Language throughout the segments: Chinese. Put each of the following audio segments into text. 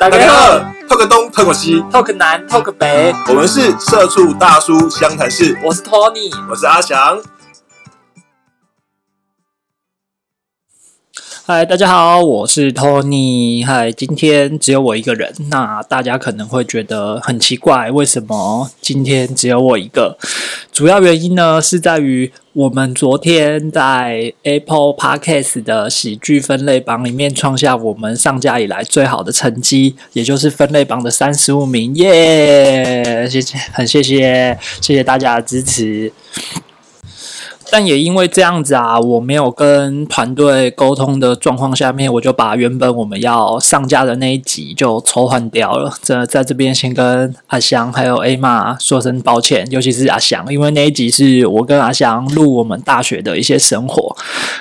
大家好，talk 东，talk 西，talk 南，talk 北，我们是社畜大叔湘潭市。我是 Tony，我是阿翔。嗨，大家好，我是 Tony。嗨，今天只有我一个人，那大家可能会觉得很奇怪，为什么今天只有我一个？主要原因呢，是在于我们昨天在 Apple Podcast 的喜剧分类榜里面创下我们上架以来最好的成绩，也就是分类榜的三十五名，耶！谢谢，很谢谢，谢谢大家的支持。但也因为这样子啊，我没有跟团队沟通的状况下面，我就把原本我们要上架的那一集就抽换掉了。这在这边先跟阿翔还有 A 妈说声抱歉，尤其是阿翔，因为那一集是我跟阿翔录我们大学的一些生活。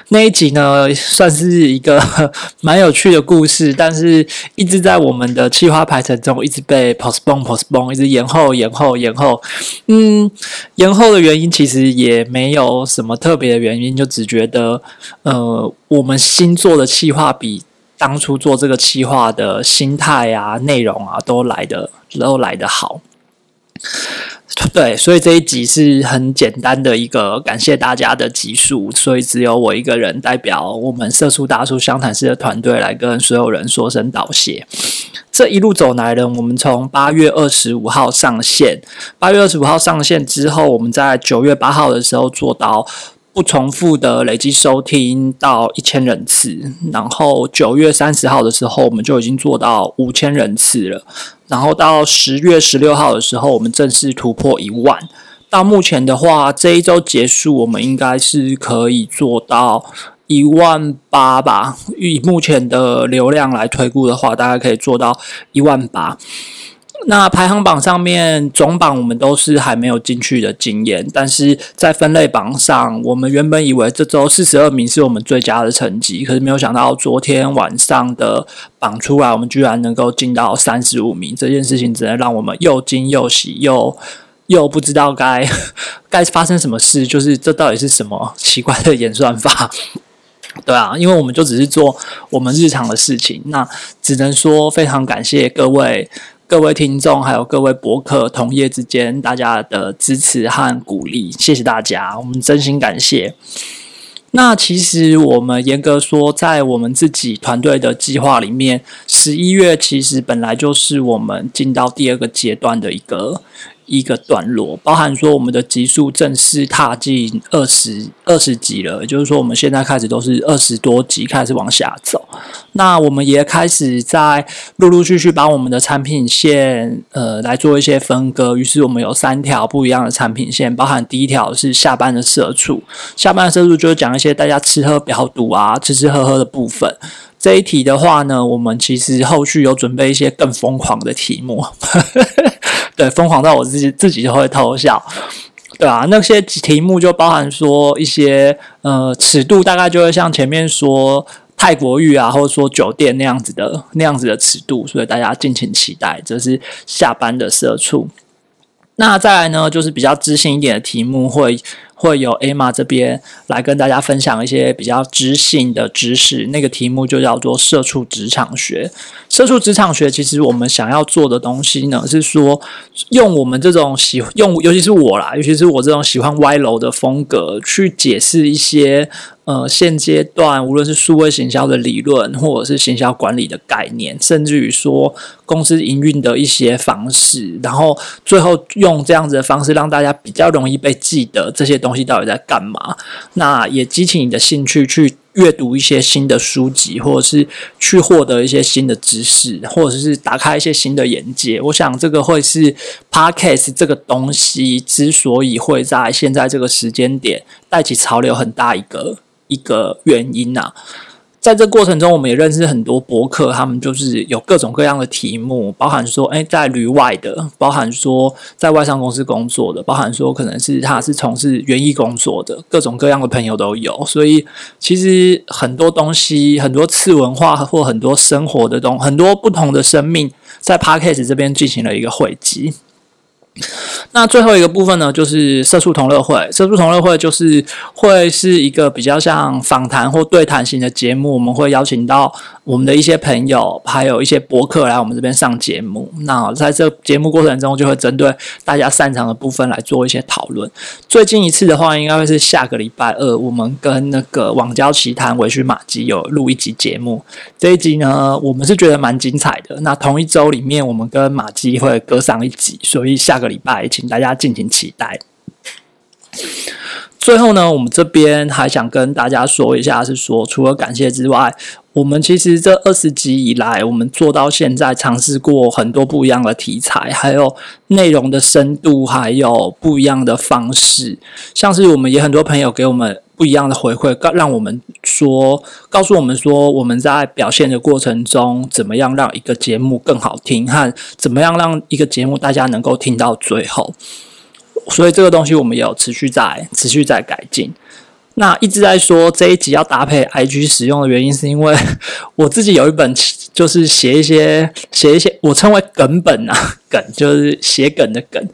那一集呢，算是一个 蛮有趣的故事，但是一直在我们的企划排程中一直被 postpone postpone，一直延后延后延后。嗯，延后的原因其实也没有。什么特别的原因？就只觉得，呃，我们新做的企划比当初做这个企划的心态啊、内容啊，都来的都来的好。对，所以这一集是很简单的一个感谢大家的集数，所以只有我一个人代表我们社畜大叔湘潭市的团队来跟所有人说声道谢。这一路走来呢，我们从八月二十五号上线，八月二十五号上线之后，我们在九月八号的时候做到不重复的累计收听到一千人次，然后九月三十号的时候，我们就已经做到五千人次了，然后到十月十六号的时候，我们正式突破一万。到目前的话，这一周结束，我们应该是可以做到。一万八吧，以目前的流量来推估的话，大概可以做到一万八。那排行榜上面总榜我们都是还没有进去的经验，但是在分类榜上，我们原本以为这周四十二名是我们最佳的成绩，可是没有想到昨天晚上的榜出来，我们居然能够进到三十五名，这件事情只能让我们又惊又喜，又又不知道该 该发生什么事，就是这到底是什么奇怪的演算法？对啊，因为我们就只是做我们日常的事情，那只能说非常感谢各位各位听众，还有各位博客同业之间大家的支持和鼓励，谢谢大家，我们真心感谢。那其实我们严格说，在我们自己团队的计划里面，十一月其实本来就是我们进到第二个阶段的一个。一个段落，包含说我们的级数正式踏进二十二十级了，也就是说我们现在开始都是二十多级开始往下走。那我们也开始在陆陆续续把我们的产品线呃来做一些分割，于是我们有三条不一样的产品线，包含第一条是下班的社畜，下班的社畜就是讲一些大家吃喝嫖赌啊，吃吃喝喝的部分。这一题的话呢，我们其实后续有准备一些更疯狂的题目。对，疯狂到我自己自己就会偷笑，对啊，那些题目就包含说一些呃尺度，大概就会像前面说泰国浴啊，或者说酒店那样子的那样子的尺度，所以大家敬请期待。这是下班的社畜。那再来呢，就是比较知性一点的题目会。会有 Emma 这边来跟大家分享一些比较知性的知识，那个题目就叫做“社畜职场学”。社畜职场学其实我们想要做的东西呢，是说用我们这种喜用，尤其是我啦，尤其是我这种喜欢歪楼的风格，去解释一些。呃，现阶段无论是数位行销的理论，或者是行销管理的概念，甚至于说公司营运的一些方式，然后最后用这样子的方式让大家比较容易被记得这些东东西到底在干嘛？那也激起你的兴趣去阅读一些新的书籍，或者是去获得一些新的知识，或者是打开一些新的眼界。我想这个会是 Podcast 这个东西之所以会在现在这个时间点带起潮流很大一个。一个原因呐，在这过程中，我们也认识很多博客，他们就是有各种各样的题目，包含说，哎，在旅外的，包含说在外商公司工作的，包含说可能是他是从事园艺工作的，各种各样的朋友都有。所以，其实很多东西，很多次文化或很多生活的东，很多不同的生命，在 p a r k a s 这边进行了一个汇集。那最后一个部分呢，就是社畜同乐会。社畜同乐会就是会是一个比较像访谈或对谈型的节目，我们会邀请到我们的一些朋友，还有一些博客来我们这边上节目。那在这节目过程中，就会针对大家擅长的部分来做一些讨论。最近一次的话，应该会是下个礼拜二，我们跟那个网交奇谈维须马基有录一集节目。这一集呢，我们是觉得蛮精彩的。那同一周里面，我们跟马基会隔上一集，所以下个礼拜请大家敬请期待。最后呢，我们这边还想跟大家说一下，是说除了感谢之外，我们其实这二十集以来，我们做到现在，尝试过很多不一样的题材，还有内容的深度，还有不一样的方式。像是我们也很多朋友给我们不一样的回馈，告让我们说，告诉我们说，我们在表现的过程中，怎么样让一个节目更好听，和怎么样让一个节目大家能够听到最后。所以这个东西我们也有持续在持续在改进。那一直在说这一集要搭配 IG 使用的原因，是因为 我自己有一本就是写一些写一些我称为梗本啊，梗就是写梗的梗。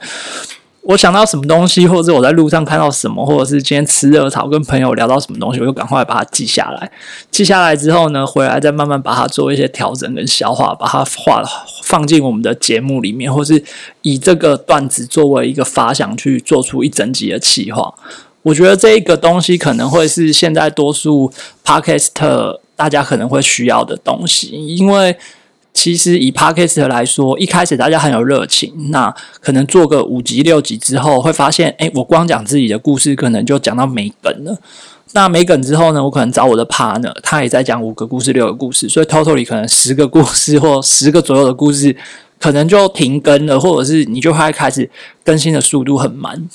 我想到什么东西，或者我在路上看到什么，或者是今天吃热炒跟朋友聊到什么东西，我就赶快把它记下来。记下来之后呢，回来再慢慢把它做一些调整跟消化，把它画放进我们的节目里面，或是以这个段子作为一个发想去做出一整集的企划。我觉得这一个东西可能会是现在多数 Podcast 大家可能会需要的东西，因为。其实以 podcast 来说，一开始大家很有热情，那可能做个五集六集之后，会发现，哎，我光讲自己的故事，可能就讲到没梗了。那没梗之后呢，我可能找我的 partner，他也在讲五个故事、六个故事，所以 totally 可能十个故事或十个左右的故事，可能就停更了，或者是你就会开始更新的速度很慢。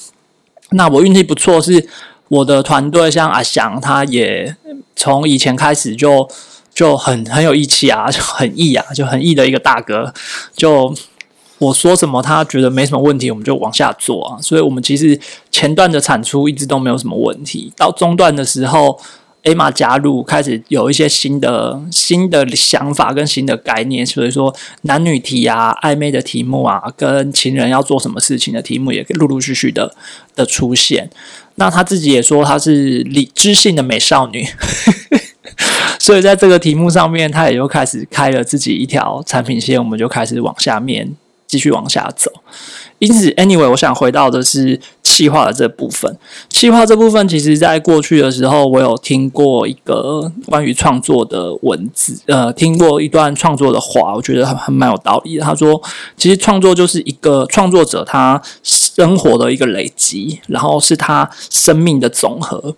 那我运气不错，是我的团队像阿翔，他也从以前开始就。就很很有义气啊，就很义啊，就很义的一个大哥。就我说什么，他觉得没什么问题，我们就往下做啊。所以，我们其实前段的产出一直都没有什么问题。到中段的时候，A 玛加入，开始有一些新的新的想法跟新的概念。所以说，男女题啊、暧昧的题目啊，跟情人要做什么事情的题目，也陆陆续续的的出现。那他自己也说，他是理知性的美少女。所以在这个题目上面，他也就开始开了自己一条产品线，我们就开始往下面继续往下走。因此，anyway，我想回到的是气化的这部分。气化这部分，其实在过去的时候，我有听过一个关于创作的文字，呃，听过一段创作的话，我觉得很很蛮有道理的。他说，其实创作就是一个创作者他生活的一个累积，然后是他生命的总和。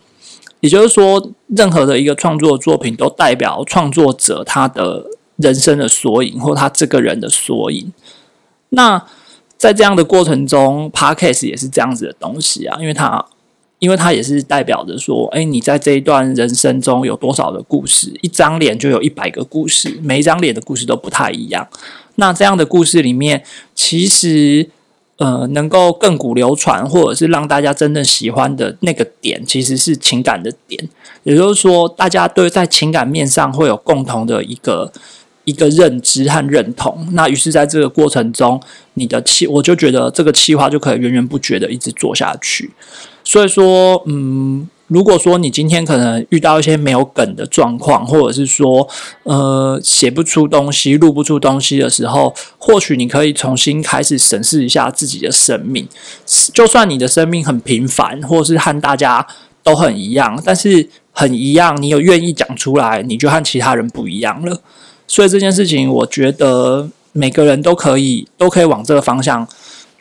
也就是说，任何的一个创作作品都代表创作者他的人生的缩影，或他这个人的缩影。那在这样的过程中，Podcast 也是这样子的东西啊，因为它，因为它也是代表着说，哎，你在这一段人生中有多少的故事？一张脸就有一百个故事，每一张脸的故事都不太一样。那这样的故事里面，其实。呃，能够亘古流传，或者是让大家真正喜欢的那个点，其实是情感的点。也就是说，大家对在情感面上会有共同的一个一个认知和认同。那于是，在这个过程中，你的气，我就觉得这个气话就可以源源不绝的一直做下去。所以说，嗯。如果说你今天可能遇到一些没有梗的状况，或者是说呃写不出东西、录不出东西的时候，或许你可以重新开始审视一下自己的生命。就算你的生命很平凡，或是和大家都很一样，但是很一样，你有愿意讲出来，你就和其他人不一样了。所以这件事情，我觉得每个人都可以都可以往这个方向。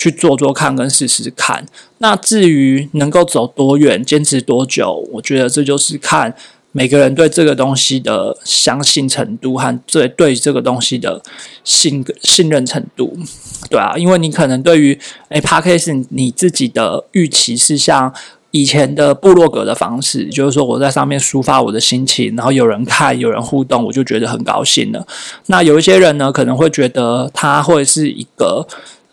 去做做看，跟试试看。那至于能够走多远，坚持多久，我觉得这就是看每个人对这个东西的相信程度和对对这个东西的信信任程度。对啊，因为你可能对于诶 p a r k a s 你自己的预期是像以前的部落格的方式，就是说我在上面抒发我的心情，然后有人看，有人互动，我就觉得很高兴了。那有一些人呢，可能会觉得他会是一个。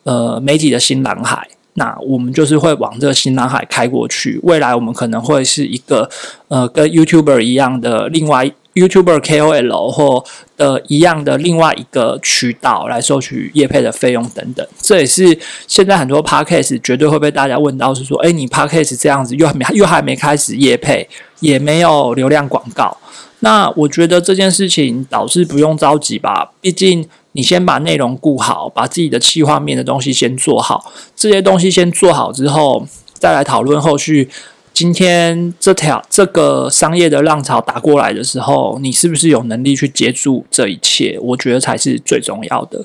呃，媒体的新蓝海，那我们就是会往这个新蓝海开过去。未来我们可能会是一个呃，跟 YouTuber 一样的另外 YouTuber KOL 或呃一样的另外一个渠道来收取业配的费用等等。这也是现在很多 Podcast 绝对会被大家问到，是说，哎，你 Podcast 这样子又还没 又还没开始业配，也没有流量广告。那我觉得这件事情导致不用着急吧，毕竟你先把内容顾好，把自己的企划面的东西先做好，这些东西先做好之后，再来讨论后续。今天这条这个商业的浪潮打过来的时候，你是不是有能力去接住这一切？我觉得才是最重要的。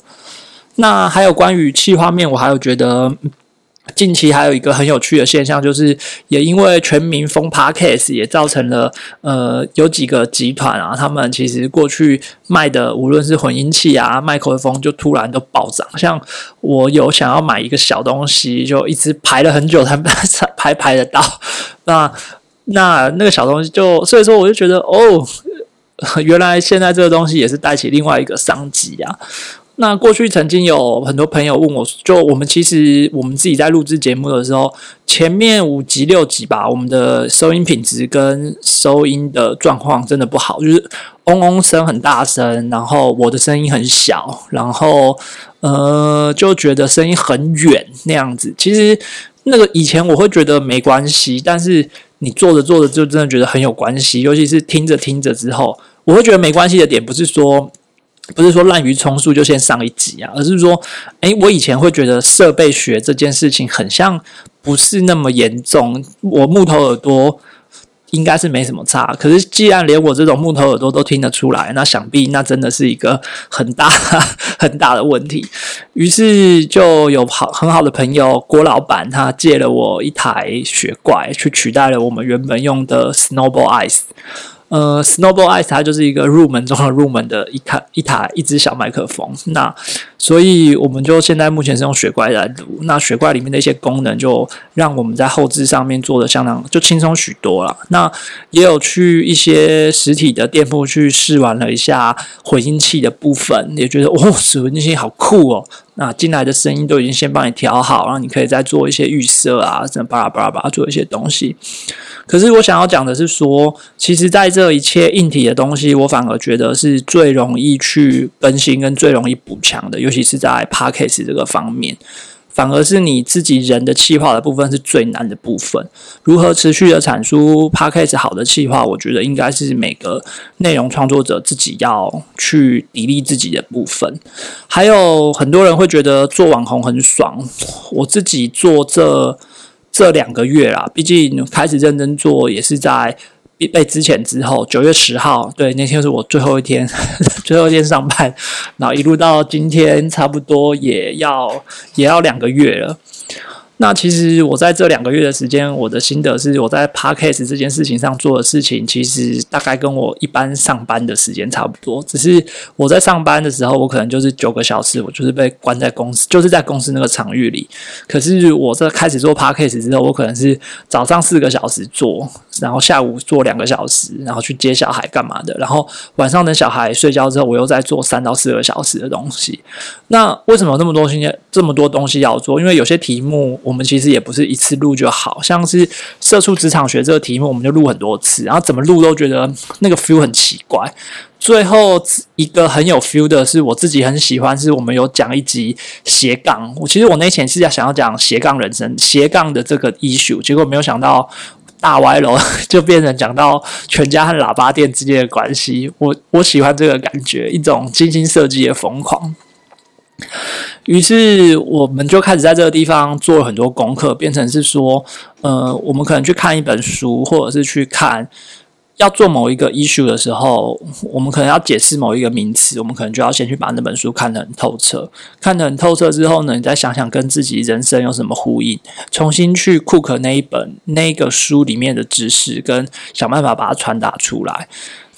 那还有关于气画面，我还有觉得。近期还有一个很有趣的现象，就是也因为全民封 Podcast，也造成了呃有几个集团啊，他们其实过去卖的无论是混音器啊、麦克风，就突然都暴涨。像我有想要买一个小东西，就一直排了很久才排排得到。那那那个小东西就，所以说我就觉得哦，原来现在这个东西也是带起另外一个商机啊。那过去曾经有很多朋友问我，就我们其实我们自己在录制节目的时候，前面五集六集吧，我们的收音品质跟收音的状况真的不好，就是嗡嗡声很大声，然后我的声音很小，然后呃就觉得声音很远那样子。其实那个以前我会觉得没关系，但是你做着做着就真的觉得很有关系，尤其是听着听着之后，我会觉得没关系的点不是说。不是说滥竽充数就先上一集啊，而是说，诶，我以前会觉得设备学这件事情很像不是那么严重，我木头耳朵应该是没什么差。可是既然连我这种木头耳朵都听得出来，那想必那真的是一个很大 很大的问题。于是就有好很好的朋友郭老板，他借了我一台雪怪，去取代了我们原本用的 Snowball Ice。呃，Snowball Ice 它就是一个入门中的入门的一台一台一支小麦克风。那所以我们就现在目前是用雪怪来录。那雪怪里面的一些功能，就让我们在后置上面做的相当就轻松许多了。那也有去一些实体的店铺去试玩了一下混音器的部分，也觉得哦，混音器好酷哦。那进来的声音都已经先帮你调好，然后你可以再做一些预设啊，这巴拉巴拉巴拉做一些东西。可是我想要讲的是说，其实在这一切硬体的东西，我反而觉得是最容易去更新跟最容易补强的，尤其是在 p a c k a g e 这个方面，反而是你自己人的气化的部分是最难的部分。如何持续的产出 p a c k a g e 好的气化，我觉得应该是每个内容创作者自己要去砥砺自己的部分。还有很多人会觉得做网红很爽，我自己做这。这两个月啦，毕竟开始认真做也是在被之前之后，九月十号，对，那天是我最后一天，最后一天上班，然后一路到今天，差不多也要也要两个月了。那其实我在这两个月的时间，我的心得是，我在 podcast 这件事情上做的事情，其实大概跟我一般上班的时间差不多。只是我在上班的时候，我可能就是九个小时，我就是被关在公司，就是在公司那个场域里。可是我在开始做 podcast 之后，我可能是早上四个小时做，然后下午做两个小时，然后去接小孩干嘛的，然后晚上等小孩睡觉之后，我又在做三到四个小时的东西。那为什么那么多今天这么多东西要做？因为有些题目。我们其实也不是一次录就好，像是社畜职场学这个题目，我们就录很多次，然后怎么录都觉得那个 feel 很奇怪。最后一个很有 feel 的是我自己很喜欢，是我们有讲一集斜杠。我其实我那前是要想要讲斜杠人生、斜杠的这个 issue，结果没有想到大歪楼就变成讲到全家和喇叭店之间的关系。我我喜欢这个感觉，一种精心设计的疯狂。于是我们就开始在这个地方做了很多功课，变成是说，呃，我们可能去看一本书，或者是去看要做某一个 issue 的时候，我们可能要解释某一个名词，我们可能就要先去把那本书看得很透彻。看得很透彻之后呢，你再想想跟自己人生有什么呼应，重新去 cook 那一本那个书里面的知识，跟想办法把它传达出来。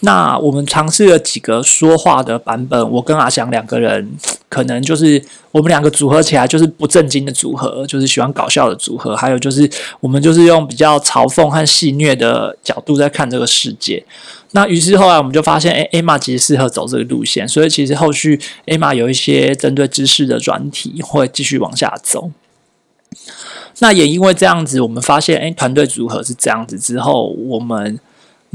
那我们尝试了几个说话的版本，我跟阿翔两个人，可能就是我们两个组合起来就是不正经的组合，就是喜欢搞笑的组合。还有就是我们就是用比较嘲讽和戏谑的角度在看这个世界。那于是后来我们就发现，哎，艾玛其实适合走这个路线，所以其实后续艾玛有一些针对知识的专题会继续往下走。那也因为这样子，我们发现，哎，团队组合是这样子之后，我们。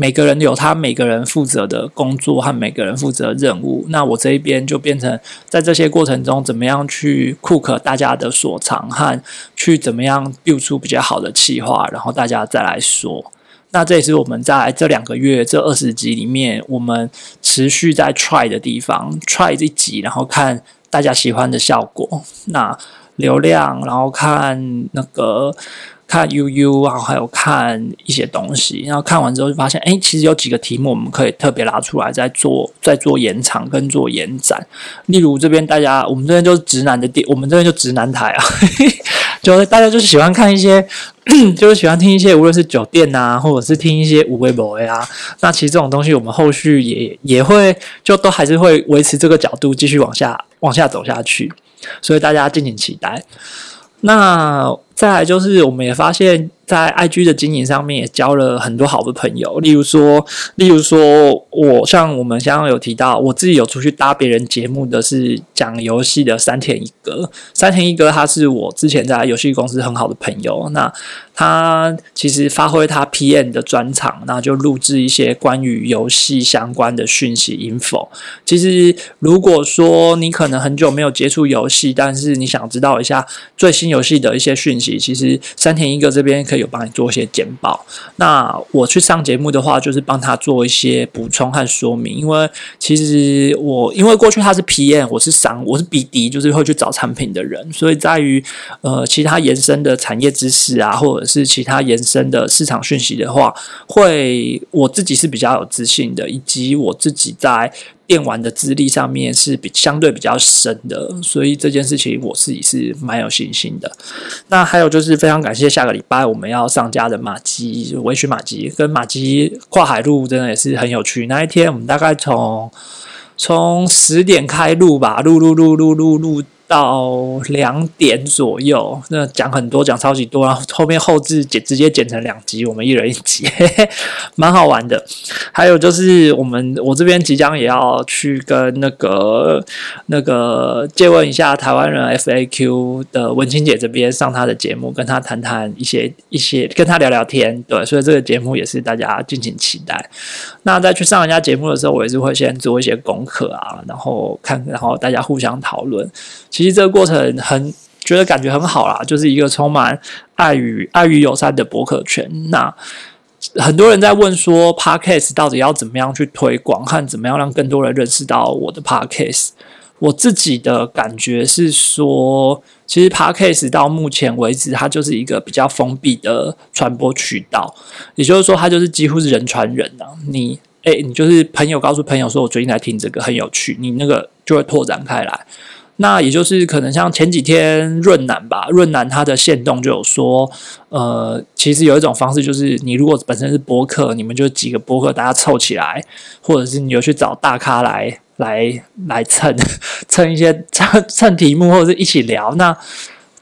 每个人有他每个人负责的工作和每个人负责任务。那我这一边就变成在这些过程中，怎么样去 cook 大家的所长和去怎么样 build 出比较好的企划，然后大家再来说。那这也是我们在这两个月这二十集里面，我们持续在 try 的地方，try 一集，然后看大家喜欢的效果，那流量，然后看那个看 UU，啊还有看一些东西，然后看完之后就发现，哎，其实有几个题目我们可以特别拉出来，再做再做延长跟做延展。例如这边大家，我们这边就是直男的电，我们这边就直男台啊，就是大家就是喜欢看一些。就是喜欢听一些，无论是酒店啊，或者是听一些无微博啊，那其实这种东西，我们后续也也会就都还是会维持这个角度，继续往下往下走下去，所以大家敬请期待。那再来就是，我们也发现。在 IG 的经营上面也交了很多好的朋友，例如说，例如说我像我们刚刚有提到，我自己有出去搭别人节目的是讲游戏的三田一哥，三田一哥他是我之前在游戏公司很好的朋友，那他其实发挥他 PM 的专长，那就录制一些关于游戏相关的讯息 info。其实如果说你可能很久没有接触游戏，但是你想知道一下最新游戏的一些讯息，其实三田一哥这边可以。有帮你做一些简报，那我去上节目的话，就是帮他做一些补充和说明。因为其实我因为过去他是 PM，我是商，我是 BD，就是会去找产品的人，所以在于呃其他延伸的产业知识啊，或者是其他延伸的市场讯息的话，会我自己是比较有自信的，以及我自己在。电玩的资历上面是比相对比较深的，所以这件事情我自己是蛮有信心的。那还有就是非常感谢下个礼拜我们要上家的马吉微醺马吉跟马吉跨海路，真的也是很有趣。那一天我们大概从从十点开路吧，路路路路路路。到两点左右，那讲很多，讲超级多，然后后面后置剪直接剪成两集，我们一人一集，蛮好玩的。还有就是我们我这边即将也要去跟那个那个借问一下台湾人 FAQ 的文清姐这边上她的节目，跟她谈谈一些一些，跟她聊聊天。对，所以这个节目也是大家敬请期待。那在去上人家节目的时候，我也是会先做一些功课啊，然后看，然后大家互相讨论。其实这个过程很觉得感觉很好啦，就是一个充满爱与爱与友善的博客圈。那很多人在问说，Podcast 到底要怎么样去推广，和怎么样让更多人认识到我的 Podcast？我自己的感觉是说，其实 Podcast 到目前为止，它就是一个比较封闭的传播渠道，也就是说，它就是几乎是人传人啊。你哎，你就是朋友告诉朋友说，我最近在听这个很有趣，你那个就会拓展开来。那也就是可能像前几天润南吧，润南他的线动就有说，呃，其实有一种方式就是，你如果本身是博客，你们就几个博客大家凑起来，或者是你有去找大咖来来来蹭 蹭一些蹭蹭题目，或者是一起聊，那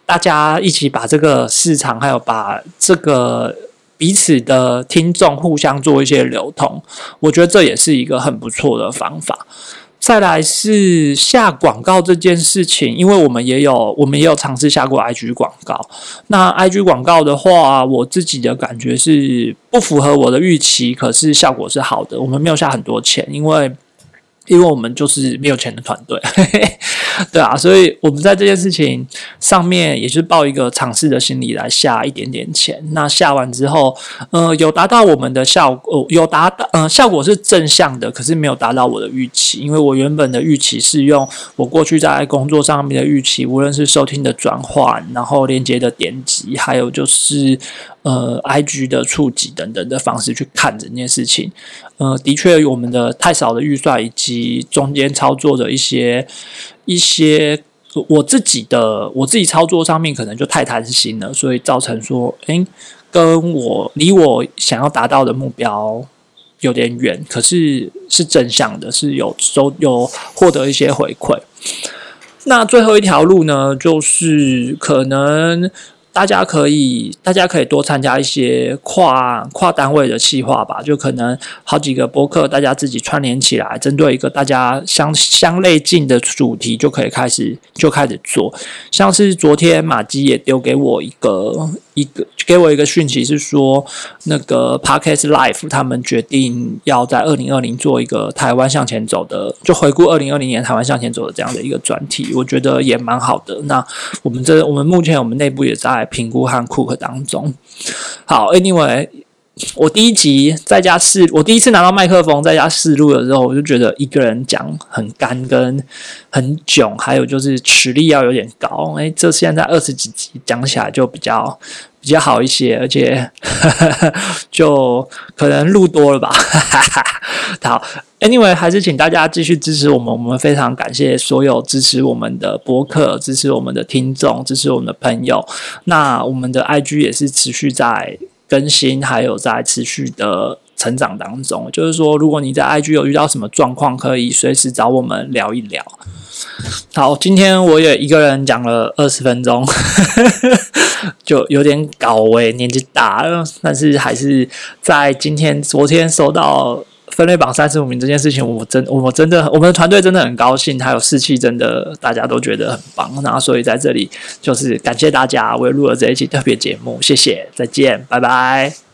大家一起把这个市场还有把这个彼此的听众互相做一些流通，我觉得这也是一个很不错的方法。再来是下广告这件事情，因为我们也有我们也有尝试下过 IG 广告。那 IG 广告的话，我自己的感觉是不符合我的预期，可是效果是好的。我们没有下很多钱，因为因为我们就是没有钱的团队。对啊，所以我们在这件事情上面也是抱一个尝试的心理来下一点点钱。那下完之后，呃，有达到我们的效果，有达到，呃，效果是正向的，可是没有达到我的预期。因为我原本的预期是用我过去在工作上面的预期，无论是收听的转换，然后连接的点击，还有就是呃，IG 的触及等等的方式去看这件事情。呃，的确，我们的太少的预算以及中间操作的一些。一些我自己的我自己操作上面可能就太贪心了，所以造成说，诶，跟我离我想要达到的目标有点远，可是是正向的，是有收有获得一些回馈。那最后一条路呢，就是可能。大家可以，大家可以多参加一些跨跨单位的企划吧，就可能好几个博客，大家自己串联起来，针对一个大家相相类近的主题，就可以开始就开始做。像是昨天马基也丢给我一个一个给我一个讯息，是说那个 parkas Life 他们决定要在二零二零做一个台湾向前走的，就回顾二零二零年台湾向前走的这样的一个专题，我觉得也蛮好的。那我们这我们目前我们内部也在评估和库克当中。好 anyway 我第一集在家试，我第一次拿到麦克风在家试录的时候，我就觉得一个人讲很干跟很囧，还有就是实力要有点高。哎，这现在二十几集讲起来就比较比较好一些，而且 就可能录多了吧。好，Anyway，还是请大家继续支持我们，我们非常感谢所有支持我们的博客、支持我们的听众、支持我们的朋友。那我们的 IG 也是持续在。更新还有在持续的成长当中，就是说，如果你在 IG 有遇到什么状况，可以随时找我们聊一聊。好，今天我也一个人讲了二十分钟，就有点搞诶，年纪大了，但是还是在今天、昨天收到。分类榜三十五名这件事情，我真我真的我们的团队真的很高兴，还有士气真的大家都觉得很棒，然后所以在这里就是感谢大家，我也录了这一期特别节目，谢谢，再见，拜拜。